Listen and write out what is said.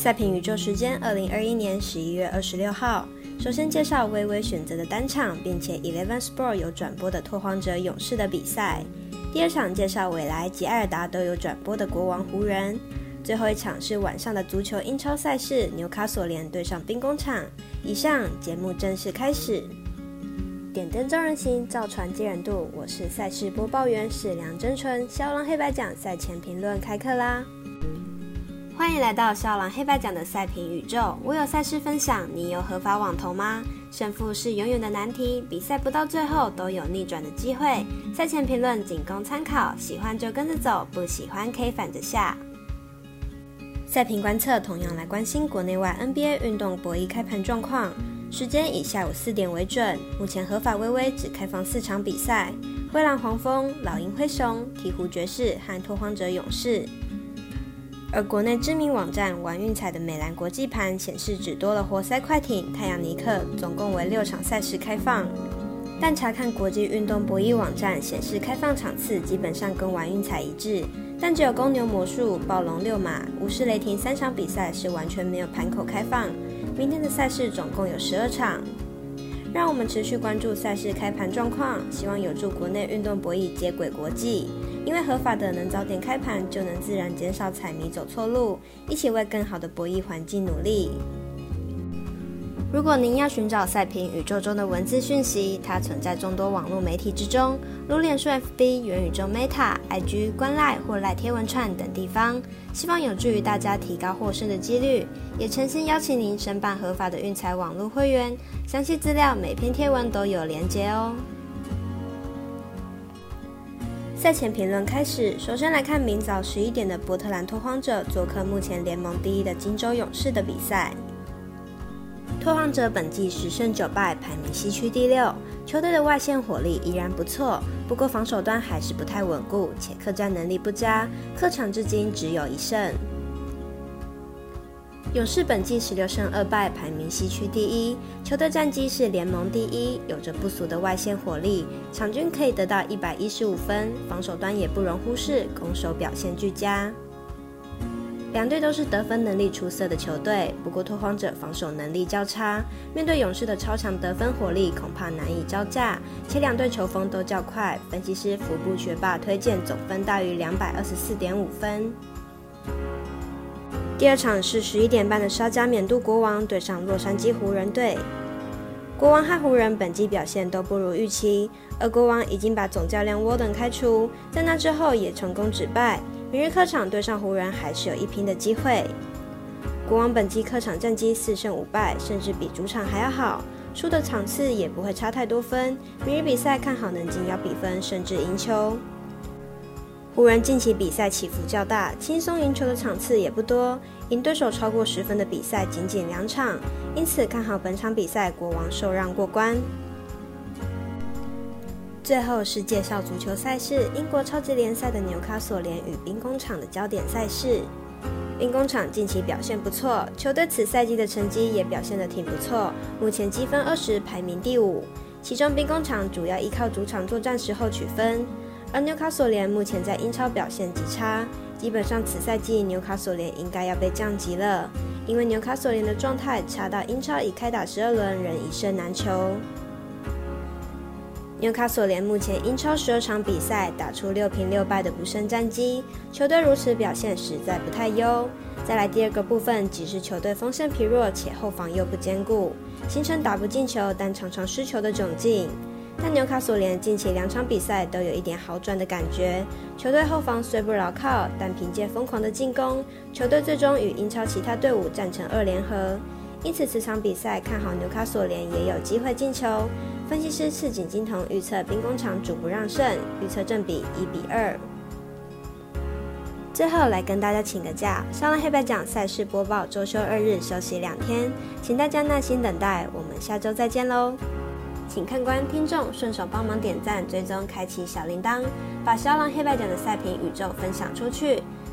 赛评宇宙时间，二零二一年十一月二十六号。首先介绍微微选择的单场，并且 Eleven Sport 有转播的拓荒者勇士的比赛。第二场介绍未来及艾尔达都有转播的国王湖人。最后一场是晚上的足球英超赛事，纽卡索联对上兵工厂。以上节目正式开始。点灯照人行，造船接人度。我是赛事播报员史梁真纯。肖狼黑白奖赛前评论开课啦！欢迎来到少狼黑白奖的赛评宇宙。我有赛事分享，你有合法网投吗？胜负是永远的难题，比赛不到最后都有逆转的机会。赛前评论仅供参考，喜欢就跟着走，不喜欢可以反着下。赛评观测同样来关心国内外 NBA 运动博弈开盘状况，时间以下午四点为准。目前合法微微只开放四场比赛：灰狼黄蜂、老鹰灰熊、鹈鹕爵士和拓荒者勇士。而国内知名网站玩运彩的美兰国际盘显示，只多了活塞快艇、太阳尼克，总共为六场赛事开放。但查看国际运动博弈网站显示，开放场次基本上跟玩运彩一致，但只有公牛魔术、暴龙六马、无视雷霆三场比赛是完全没有盘口开放。明天的赛事总共有十二场，让我们持续关注赛事开盘状况，希望有助国内运动博弈接轨国际。因为合法的能早点开盘，就能自然减少彩迷走错路，一起为更好的博弈环境努力。如果您要寻找赛评宇宙中的文字讯息，它存在众多网络媒体之中，如脸书、FB、元宇宙 Meta、IG、观赖或赖贴文串等地方，希望有助于大家提高获胜的几率。也诚心邀请您申办合法的运彩网络会员，详细资料每篇贴文都有连结哦。赛前评论开始，首先来看明早十一点的波特兰拓荒者做客目前联盟第一的金州勇士的比赛。拓荒者本季十胜九败，排名西区第六，球队的外线火力依然不错，不过防守端还是不太稳固，且客战能力不佳，客场至今只有一胜。勇士本季十六胜二败，排名西区第一，球队战绩是联盟第一，有着不俗的外线火力，场均可以得到一百一十五分，防守端也不容忽视，攻守表现俱佳。两队都是得分能力出色的球队，不过拓荒者防守能力较差，面对勇士的超强得分火力，恐怕难以招架，且两队球风都较快。分析师福布学霸推荐总分大于两百二十四点五分。第二场是十一点半的沙加缅度国王对上洛杉矶湖人队。国王和湖人本季表现都不如预期，而国王已经把总教练沃登开除，在那之后也成功止败。明日客场对上湖人还是有一拼的机会。国王本季客场战绩四胜五败，甚至比主场还要好，输的场次也不会差太多分。明日比赛看好能紧咬比分，甚至赢球。湖人近期比赛起伏较大，轻松赢球的场次也不多，赢对手超过十分的比赛仅仅两场，因此看好本场比赛国王受让过关。最后是介绍足球赛事，英国超级联赛的纽卡索联与兵工厂的焦点赛事。兵工厂近期表现不错，球队此赛季的成绩也表现得挺不错，目前积分二十，排名第五。其中兵工厂主要依靠主场作战时候取分。而纽卡索联目前在英超表现极差，基本上此赛季纽卡索联应该要被降级了，因为纽卡索联的状态差到英超已开打十二轮仍一胜难求。纽卡索联目前英超十二场比赛打出六平六败的不胜战绩，球队如此表现实在不太优。再来第二个部分，即是球队锋线疲弱且后防又不坚固，形成打不进球但常常失球的窘境。但纽卡索联近期两场比赛都有一点好转的感觉，球队后防虽不牢靠，但凭借疯狂的进攻，球队最终与英超其他队伍战成二联合。因此，此场比赛看好纽卡索联也有机会进球。分析师赤井金童预测兵工厂主不让胜，预测正比一比二。最后来跟大家请个假，上了黑白奖赛事播报，周休二日休息两天，请大家耐心等待，我们下周再见喽。请看官、听众顺手帮忙点赞、追踪、开启小铃铛，把肖狼黑白奖的赛评宇宙分享出去。